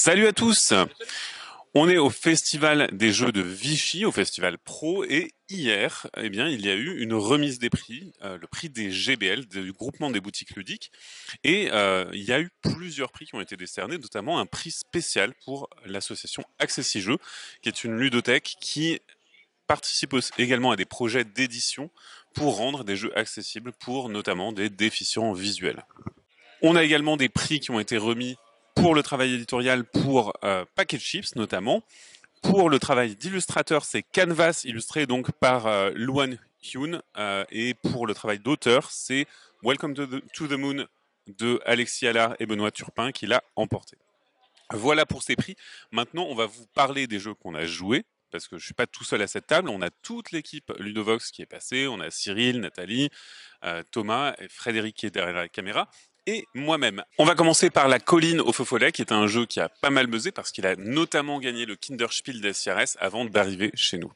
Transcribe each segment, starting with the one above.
Salut à tous On est au festival des jeux de Vichy, au festival Pro, et hier, eh bien, il y a eu une remise des prix, euh, le prix des GBL, du groupement des boutiques ludiques, et euh, il y a eu plusieurs prix qui ont été décernés, notamment un prix spécial pour l'association Accessi Jeux, qui est une ludothèque qui participe également à des projets d'édition pour rendre des jeux accessibles pour notamment des déficients visuels. On a également des prix qui ont été remis pour le travail éditorial pour euh, Packet Chips notamment. Pour le travail d'illustrateur, c'est Canvas illustré donc par euh, Luan Hyun. Euh, et pour le travail d'auteur, c'est Welcome to the, Moon de Alexis Allard et Benoît Turpin qui l'a emporté. Voilà pour ces prix. Maintenant, on va vous parler des jeux qu'on a joués parce que je suis pas tout seul à cette table. On a toute l'équipe Ludovox qui est passée. On a Cyril, Nathalie, Thomas et Frédéric qui est derrière la caméra et moi-même. On va commencer par La Colline au Faux Follet, qui est un jeu qui a pas mal buzzé parce qu'il a notamment gagné le Kinderspiel des CRS avant d'arriver chez nous.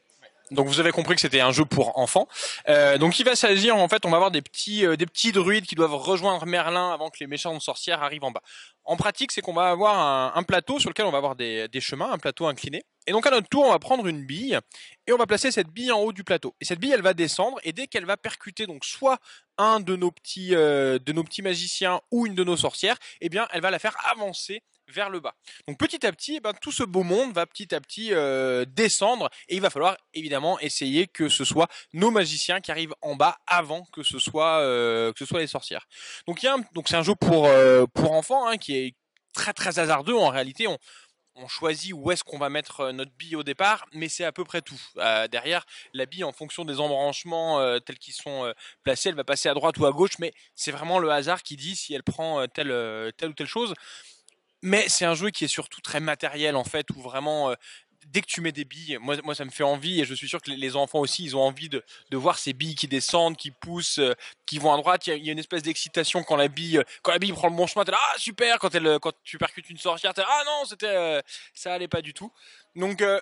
Donc vous avez compris que c'était un jeu pour enfants. Euh, donc il va s'agir en fait, on va avoir des petits euh, des druides qui doivent rejoindre Merlin avant que les méchantes sorcières arrivent en bas. En pratique, c'est qu'on va avoir un, un, plateau sur lequel on va avoir des, des chemins, un plateau incliné. Et donc à notre tour, on va prendre une bille et on va placer cette bille en haut du plateau. Et cette bille, elle va descendre et dès qu'elle va percuter donc soit un de nos petits euh, de nos petits magiciens ou une de nos sorcières, eh bien elle va la faire avancer vers le bas. Donc petit à petit, eh ben, tout ce beau monde va petit à petit euh, descendre et il va falloir évidemment essayer que ce soit nos magiciens qui arrivent en bas avant que ce soit euh, que ce soit les sorcières. Donc il y a donc c'est un jeu pour pour enfants hein, qui est très très hasardeux en réalité. On on choisit où est-ce qu'on va mettre notre bille au départ, mais c'est à peu près tout. Euh, derrière, la bille, en fonction des embranchements euh, tels qu'ils sont placés, elle va passer à droite ou à gauche, mais c'est vraiment le hasard qui dit si elle prend telle, telle ou telle chose. Mais c'est un jeu qui est surtout très matériel en fait, où vraiment dès que tu mets des billes, moi, moi ça me fait envie et je suis sûr que les enfants aussi, ils ont envie de, de voir ces billes qui descendent, qui poussent, euh, qui vont à droite. Il y, a, une espèce d'excitation quand la bille, quand la bille prend le bon chemin. T'es là, ah super. Quand elle, quand tu percutes une sorcière, t'es là, ah non, c'était, euh, ça allait pas du tout. Donc euh,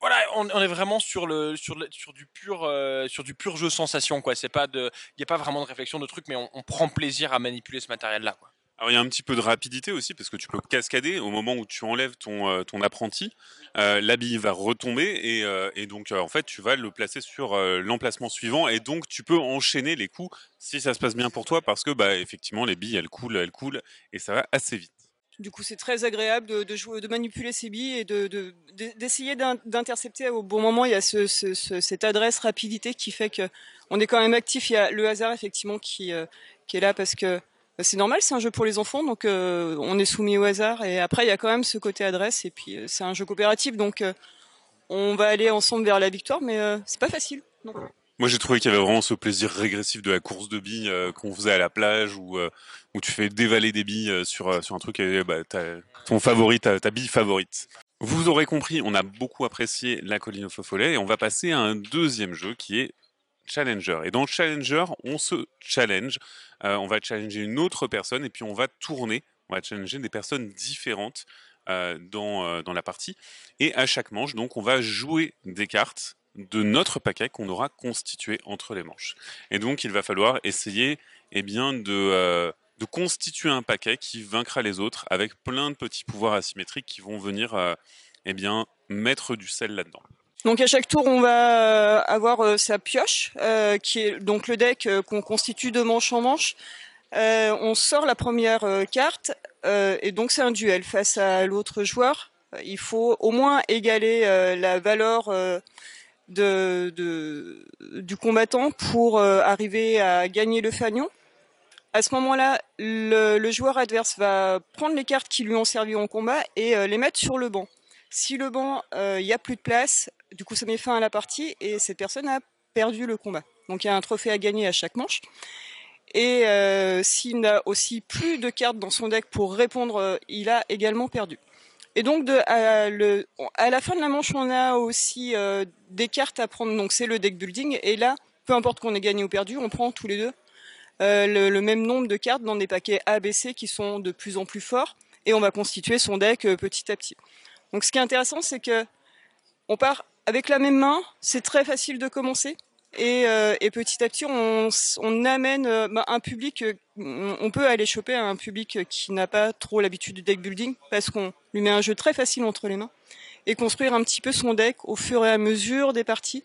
voilà, on, on, est vraiment sur le sur le, sur du pur sur du pur jeu sensation quoi. C'est pas il y a pas vraiment de réflexion de truc, mais on, on prend plaisir à manipuler ce matériel là quoi. Alors il y a un petit peu de rapidité aussi parce que tu peux cascader au moment où tu enlèves ton, euh, ton apprenti, euh, l'habit va retomber et, euh, et donc euh, en fait tu vas le placer sur l'emplacement suivant et donc tu peux enchaîner les coups si ça se passe bien pour toi parce que bah effectivement les billes elles coulent, elles coulent et ça va assez vite. Du coup, c'est très agréable de, de, jouer, de manipuler ces billes et de, d'essayer d'intercepter au bon moment. Il y a ce, ce, cette adresse rapidité qui fait que on est quand même actif. Il y a le hasard effectivement qui, qui est là parce que c'est normal, c'est un jeu pour les enfants, donc euh, on est soumis au hasard. Et après, il y a quand même ce côté adresse, et puis euh, c'est un jeu coopératif, donc euh, on va aller ensemble vers la victoire, mais c'est pas facile. Moi, j'ai trouvé qu'il y avait vraiment ce plaisir régressif de la course de billes qu'on faisait à la plage, où, tu fais dévaler des billes sur, sur un truc et bah, ton favori, ta, ta bille favorite. Vous aurez compris, on a beaucoup apprécié la colline au faux follet et on va passer à un deuxième jeu qui est Challenger. Et dans Challenger, on se challenge. Euh, on va challenger une autre personne et puis on va tourner. On va challenger des personnes différentes euh, dans, euh, dans la partie. Et à chaque manche, donc, on va jouer des cartes de notre paquet qu'on aura constitué entre les manches. Et donc, il va falloir essayer eh bien, de, de constituer un paquet qui vaincra les autres avec plein de petits pouvoirs asymétriques qui vont venir eh bien, mettre du sel là-dedans. Donc à chaque tour, on va euh, avoir euh, sa pioche, euh, qui est donc le deck qu'on constitue de manche en manche. on sort la première carte et donc c'est un duel face à l'autre joueur. Il faut au moins égaler la valeur de, de, du combattant pour arriver à gagner le fanion. À ce moment-là, le, le, joueur adverse va prendre les cartes qui lui ont servi en combat et les mettre sur le banc. Si le banc, il n'y a plus de place, du coup, ça met fin à la partie et cette personne a perdu le combat. Donc, il y a un trophée à gagner à chaque manche. Et euh, s'il n'a aussi plus de cartes dans son deck pour répondre, euh, il a également perdu. Et donc, à, la fin de la manche, on a aussi euh, des cartes à prendre. Donc, c'est le deck building. Et là, peu importe qu'on ait gagné ou perdu, on prend tous les deux le, le, même nombre de cartes dans des paquets A, B, C qui sont de plus en plus forts. Et on va constituer son deck petit à petit. Donc, ce qui est intéressant, c'est que on part avec la même main, c'est très facile de commencer. Et, euh, et, petit à petit, on, amène euh, bah, un public, euh, on peut aller choper un public qui n'a pas trop l'habitude du deck building parce qu'on lui met un jeu très facile entre les mains et construire un petit peu son deck au fur et à mesure des parties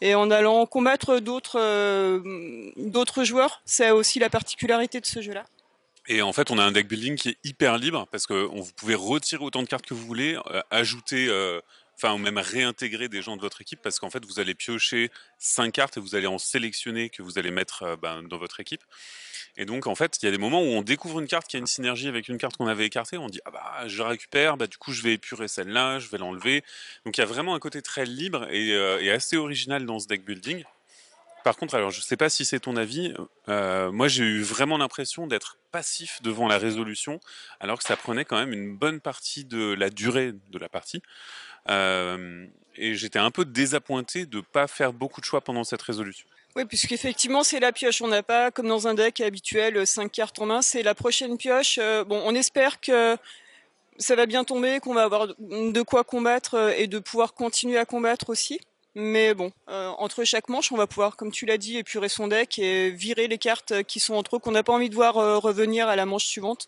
et en allant combattre d'autres d'autres joueurs. C'est aussi la particularité de ce jeu-là. Et en fait, on a un deck building qui est hyper libre parce que vous pouvez retirer autant de cartes que vous voulez, ajouter enfin ou même réintégrer des gens de votre équipe parce qu'en fait vous allez piocher cinq cartes et vous allez en sélectionner que vous allez mettre euh, ben, dans votre équipe. Et donc en fait il y a des moments où on découvre une carte qui a une synergie avec une carte qu'on avait écartée, on dit ah bah je récupère, bah du coup je vais épurer celle-là, je vais l'enlever. Donc il y a vraiment un côté très libre et, euh, assez original dans ce deck building. Par contre, alors je sais pas si c'est ton avis, euh, moi j'ai eu vraiment l'impression d'être passif devant la résolution, alors que ça prenait quand même une bonne partie de la durée de la partie. Euh, et j'étais un peu désappointé de ne pas faire beaucoup de choix pendant cette résolution. Oui, puisqu'effectivement, c'est la pioche. On n'a pas, comme dans un deck habituel, 5 cartes en main. C'est la prochaine pioche. Euh, bon, on espère que ça va bien tomber, qu'on va avoir de quoi combattre euh, et de pouvoir continuer à combattre aussi. Mais bon, entre chaque manche, on va pouvoir, comme tu l'as dit, épurer son deck et virer les cartes qui sont entre eux qu'on n'a pas envie de voir revenir à la manche suivante.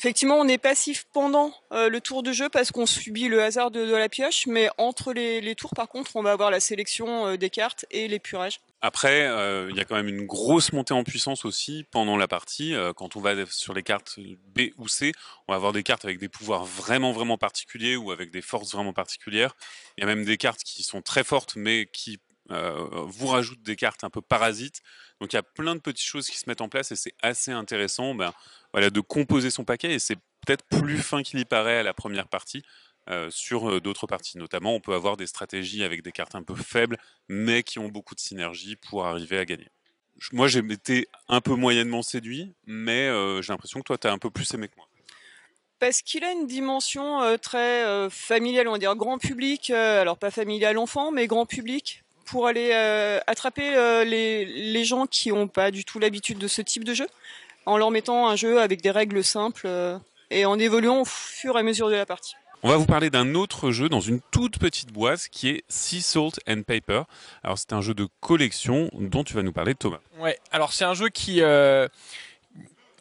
Effectivement, on est passif pendant euh, le tour de jeu parce qu'on subit le hasard de, la pioche, mais entre les, tours, par contre, on va avoir la sélection euh, des cartes et l'épurage. Après, euh, il y a quand même une grosse montée en puissance aussi pendant la partie. quand on va sur les cartes B ou C, on va avoir des cartes avec des pouvoirs vraiment vraiment particuliers ou avec des forces vraiment particulières. Il y a même des cartes qui sont très fortes mais qui vous rajoutent des cartes un peu parasites. Donc il y a plein de petites choses qui se mettent en place et c'est assez intéressant. Ben, de composer son paquet et c'est peut-être plus fin qu'il y paraît à la première partie. Euh, sur euh, d'autres parties. Notamment, on peut avoir des stratégies avec des cartes un peu faibles, mais qui ont beaucoup de synergie pour arriver à gagner. Moi, j'ai été un peu moyennement séduit, mais euh, j'ai l'impression que toi, tu as un peu plus aimé que moi. Parce qu'il a une dimension très familiale, on va dire grand public, alors pas familial enfant, mais grand public, pour aller attraper les, les gens qui n'ont pas du tout l'habitude de ce type de jeu en leur mettant un jeu avec des règles simples euh, et en évoluant au fur et à mesure de la partie. On va vous parler d'un autre jeu dans une toute petite boîte qui est Sea Salt and Paper. Alors c'est un jeu de collection dont tu vas nous parler Thomas. Ouais, alors c'est un jeu qui euh,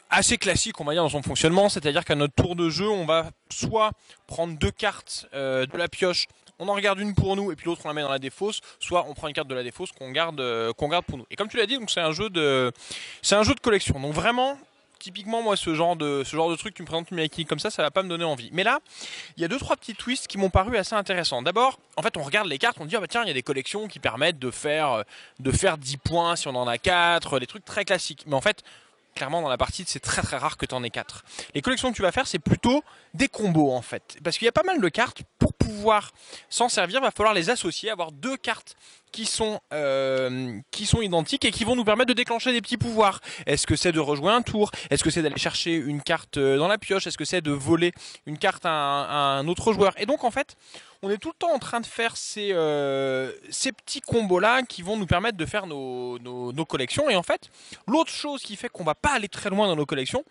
assez classique on va dire dans son fonctionnement, c'est-à-dire qu'à notre tour de jeu on va soit prendre deux cartes euh, de la pioche on en regarde une pour nous et puis l'autre on la met dans la défausse, soit on prend une carte de la défausse qu'on garde, euh, garde pour nous. Et comme tu l'as dit, c'est un jeu de, un jeu de collection. Donc vraiment, typiquement moi ce genre de ce genre de truc tu me présentes une mécanique comme ça ça va pas me donner envie mais là il y a deux trois petits twists qui m'ont paru assez intéressants d'abord en fait on regarde les cartes on dit ah bah tiens il y a des collections qui permettent de faire de faire 10 points si on en a 4 des trucs très classiques mais en fait clairement dans la partie c'est très très rare que tu en aies 4. Les collections que tu vas faire c'est plutôt des combos en fait. Parce qu'il y a pas mal de cartes, pour s'en servir, va falloir les associer, avoir deux cartes qui sont euh, qui sont identiques et qui vont nous permettre de déclencher des petits pouvoirs. Est-ce que c'est de rejouer un tour? Est-ce que c'est d'aller chercher une carte euh, dans la pioche? Est-ce que c'est de voler une carte à un, autre joueur? Et donc en fait, on est tout le temps en train de faire ces, euh, ces petits combos-là qui vont nous permettre de faire nos, nos, collections. Et en fait, l'autre chose qui fait qu'on va pas aller très loin dans nos collections,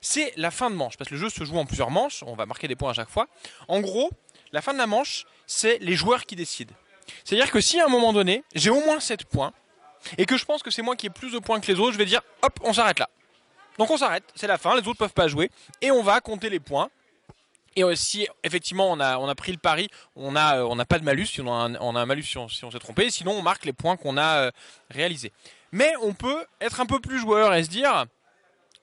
c'est la fin de manche. Parce que le jeu se joue en plusieurs manches, on va marquer des points à chaque fois. En gros, la fin de la manche, c'est les joueurs qui décident. C'est-à-dire que si à un moment donné, j'ai au moins 7 points, et que je pense que c'est moi qui ai plus de points que les autres, je vais dire, hop, on s'arrête là. Donc on s'arrête, c'est la fin, les autres peuvent pas jouer, et on va compter les points. Et si effectivement on a, on a pris le pari, on n'a on a pas de malus, on a un, on malus si on, s'est trompé, sinon on marque les points qu'on a euh, réalisés. Mais on peut être un peu plus joueur et se dire,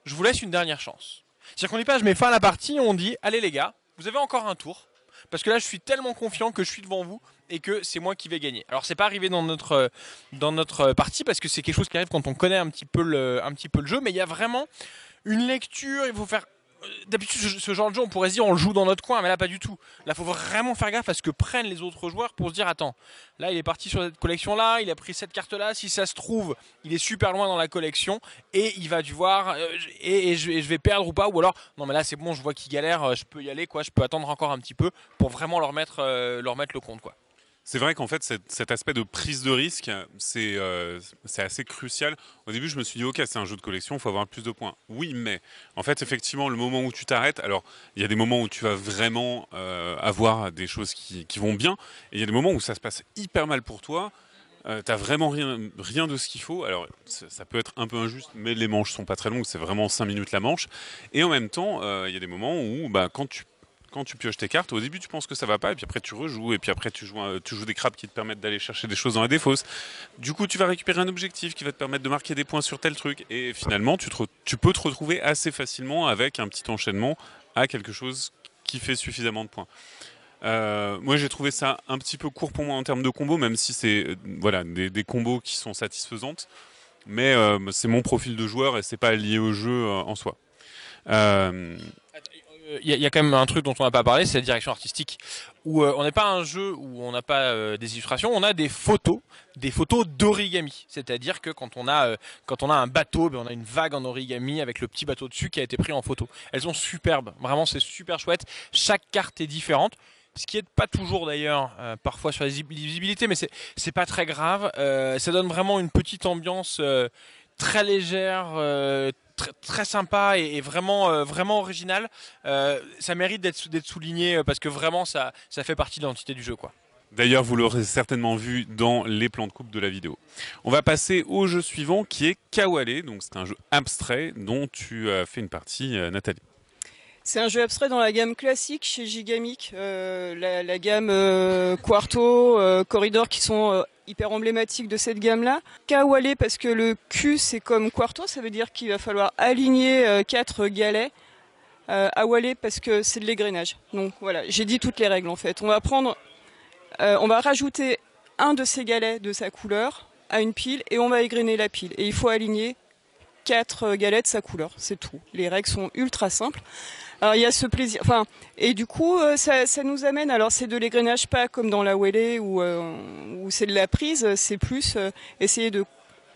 je vous laisse une dernière chance. C'est-à-dire qu'on n'est pas, je mets fin à la partie, on dit, allez les gars, vous avez encore un tour, parce que là je suis tellement confiant que je suis devant vous et que c'est moi qui vais gagner. Alors c'est pas arrivé dans notre dans notre partie parce que c'est quelque chose qui arrive quand on connaît un petit peu le un petit peu le jeu, mais il y a vraiment une lecture, il faut faire d'habitude ce genre de jeu on pourrait se dire on le joue dans notre coin mais là pas du tout. Là faut vraiment faire gaffe à ce que prennent les autres joueurs pour se dire attends là il est parti sur cette collection là il a pris cette carte là si ça se trouve il est super loin dans la collection et il va devoir euh, et, je, vais perdre ou pas ou alors non mais là c'est bon je vois qu'il galère euh, je peux y aller quoi je peux attendre encore un petit peu pour vraiment leur mettre euh, leur mettre le compte quoi c'est vrai qu'en fait, cet, aspect de prise de risque, euh, c'est assez crucial. Au début, je me suis dit, ok, c'est un jeu de collection, il faut avoir plus de points. Oui, mais en fait, effectivement, le moment où tu t'arrêtes, alors il y a des moments où tu vas vraiment euh, avoir des choses qui, vont bien, et il y a des moments où ça se passe hyper mal pour toi. Euh, T'as vraiment rien, rien de ce qu'il faut. Alors, ça, peut être un peu injuste, mais les manches sont pas très longues. C'est vraiment 5 minutes la manche. Et en même temps, euh, il y a des moments où, bah, quand tu quand tu pioches tes cartes, au début tu penses que ça va pas, et puis après tu rejoues, et puis après tu joues, un- tu joues des crabes qui te permettent d'aller chercher des choses dans la défausse. Du coup, tu vas récupérer un objectif qui va te permettre de marquer des points sur tel truc, et finalement tu, te peux te retrouver assez facilement avec un petit enchaînement à quelque chose qui fait suffisamment de points. Euh, moi j'ai trouvé ça un petit peu court pour moi en termes de combos, même si c'est euh, voilà des, combos qui sont satisfaisantes, mais euh, c'est mon profil de joueur et c'est pas lié au jeu euh, en soi. Il y, a- quand même un truc dont on n'a pas parlé, c'est la direction artistique. Où euh, on n'est pas un jeu où on n'a pas euh, des illustrations, on a des photos, des photos d'origami. C'est-à-dire que quand on a euh, quand on a un bateau, ben, on a une vague en origami avec le petit bateau dessus qui a été pris en photo. Elles sont superbes, vraiment c'est super chouette. Chaque carte est différente. Ce qui est pas toujours d'ailleurs, parfois sur la lisibilité, mais c'est c'est pas très grave. Ça donne vraiment une petite ambiance très légère, très, très sympa et, et vraiment euh, vraiment original. Euh, ça mérite d'être d'être souligné euh, parce que vraiment ça ça fait partie de l'identité du jeu quoi. D'ailleurs, vous l'aurez certainement vu dans les plans de coupe de la vidéo. On va passer au jeu suivant qui est Kawale. Donc c'est un jeu abstrait dont tu as fait une partie, Nathalie. C'est un jeu abstrait dans la gamme classique chez Gigamic, euh, la, la gamme euh, Quarto, euh, Corridor qui sont euh, hyper emblématiques de cette gamme-là. Kawale parce que le Q c'est comme Quarto, ça veut dire qu'il va falloir aligner euh, quatre galets. Euh, Awale parce que c'est de l'égrenage. Donc voilà, j'ai dit toutes les règles en fait. On va prendre, euh, on va rajouter un de ces galets de sa couleur à une pile et on va égrener la pile. Et il faut aligner quatre euh, galets de sa couleur, c'est tout. Les règles sont ultra simples. Alors il y a ce plaisir, enfin et du coup euh, ça, nous amène. Alors c'est de l'égrenage pas comme dans la Wele où, euh, c'est de la prise, c'est plus essayer de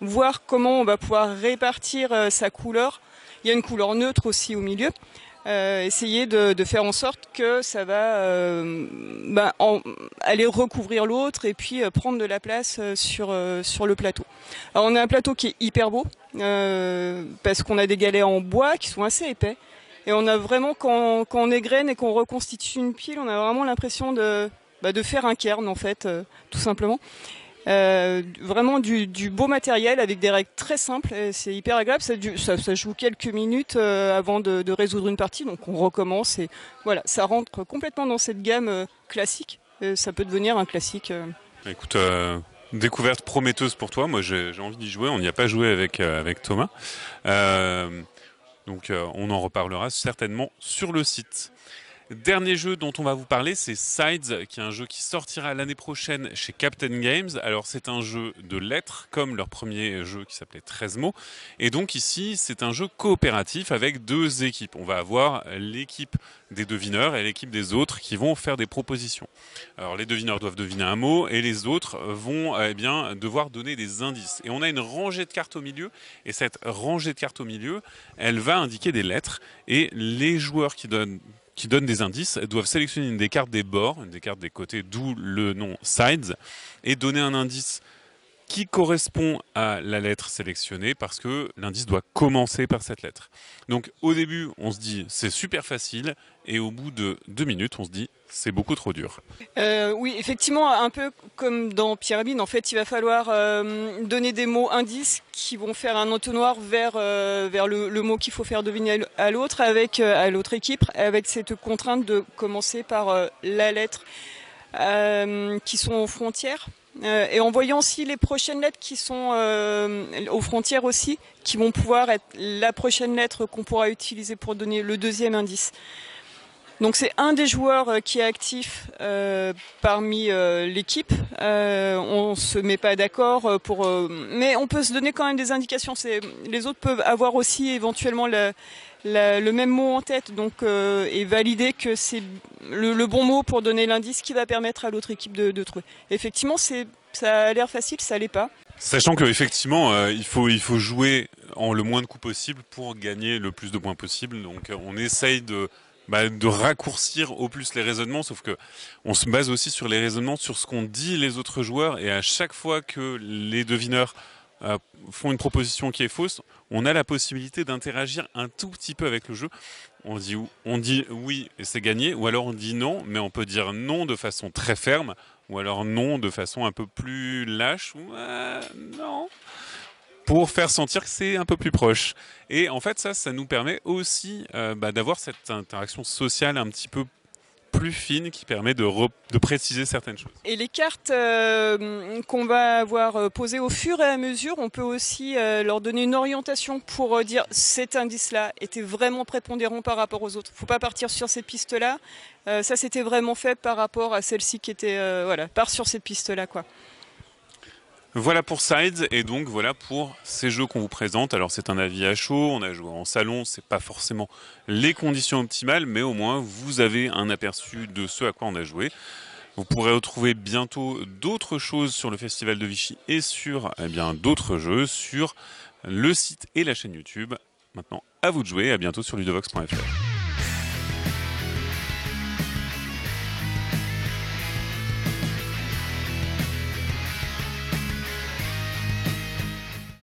voir comment on va pouvoir répartir sa couleur. Il y a une couleur neutre aussi au milieu. Euh, essayer de, faire en sorte que ça va euh, ben, en- aller recouvrir l'autre et puis euh, prendre de la place sur sur le plateau. Alors on a un plateau qui est hyper beau parce qu'on a des galets en bois qui sont assez épais. Et on a vraiment, quand, quand on égrène et qu'on reconstitue une pile, on a vraiment l'impression de, bah, de faire un cairn, en fait, tout simplement. Euh, vraiment du, beau matériel avec des règles très simples. C'est hyper agréable. Ça, joue quelques minutes euh, avant de, résoudre une partie, donc on recommence. Et voilà, ça rentre complètement dans cette gamme euh, classique. Euh, ça peut devenir un classique. Écoute, découverte prometteuse pour toi. Moi, j'ai envie d'y jouer. On n'y a pas joué avec, Thomas. Donc, on en reparlera certainement sur le site. Dernier jeu dont on va vous parler, c'est Sides, qui est un jeu qui sortira l'année prochaine chez Captain Games. Alors, c'est un jeu de lettres, comme leur premier jeu qui s'appelait 13 mots. Et donc, ici, c'est un jeu coopératif avec deux équipes. On va avoir l'équipe des devineurs et l'équipe des autres qui vont faire des propositions. Alors les devineurs doivent deviner un mot et les autres vont eh bien devoir donner des indices. Et on a une rangée de cartes au milieu et cette rangée de cartes au milieu, elle va indiquer des lettres et les joueurs qui donnent qui donnent des indices doivent sélectionner une des cartes des bords, une des cartes des côtés, d'où le nom sides, et donner un indice qui correspond à la lettre sélectionnée parce que l'indice doit commencer par cette lettre. Donc au début, on se dit c'est super facile et au bout de deux minutes, on se dit c'est beaucoup trop dur. Euh, oui, effectivement, un peu comme dans Pyramide, en fait, il va falloir euh, donner des mots indices qui vont faire un entonnoir vers euh, vers le, mot qu'il faut faire deviner à l'autre, avec à l'autre équipe, avec cette contrainte de commencer par la lettre qui sont aux frontières. Euh, et en voyant aussi les prochaines lettres qui sont euh, aux frontières aussi, qui vont pouvoir être la prochaine lettre qu'on pourra utiliser pour donner le deuxième indice. Donc c'est un des joueurs euh, qui est actif parmi l'équipe. Euh, on se met pas d'accord pour, mais on peut se donner quand même des indications. Les autres peuvent avoir aussi éventuellement la- le même mot en tête, donc euh, et valider que c'est le, bon mot pour donner l'indice qui va permettre à l'autre équipe de, trouver. Effectivement, c'est ça a l'air facile, ça l'est pas. Sachant que effectivement, euh, il faut il faut jouer en le moins de coups possible pour gagner le plus de points possible. Donc euh, on essaye de bah, de raccourcir au plus les raisonnements, sauf que on se base aussi sur les raisonnements, sur ce qu'ont dit les autres joueurs, et à chaque fois que les devineurs font une proposition qui est fausse, on a la possibilité d'interagir un tout petit peu avec le jeu. On dit, oui et c'est gagné, ou alors on dit non, mais on peut dire non de façon très ferme ou alors non de façon un peu plus lâche ou non pour faire sentir que c'est un peu plus proche. Et en fait, ça, ça nous permet aussi euh, bah, d'avoir cette interaction sociale un petit peu plus fine qui permet de, préciser certaines choses. Et les cartes euh, qu'on va avoir euh, posées au fur et à mesure, on peut aussi leur donner une orientation pour dire cet indice-là était vraiment prépondérant par rapport aux autres. Faut pas partir sur cette piste-là. ça, c'était vraiment fait par rapport à celle-ci qui était voilà, part sur cette piste-là, quoi. Voilà pour Sides et donc voilà pour ces jeux qu'on vous présente. Alors c'est un avis à chaud, on a joué en salon, c'est pas forcément les conditions optimales, mais au moins vous avez un aperçu de ce à quoi on a joué. Vous pourrez retrouver bientôt d'autres choses sur le festival de Vichy et sur eh d'autres jeux sur le site et la chaîne YouTube. Maintenant, à vous de jouer, à bientôt sur ludovox.fr.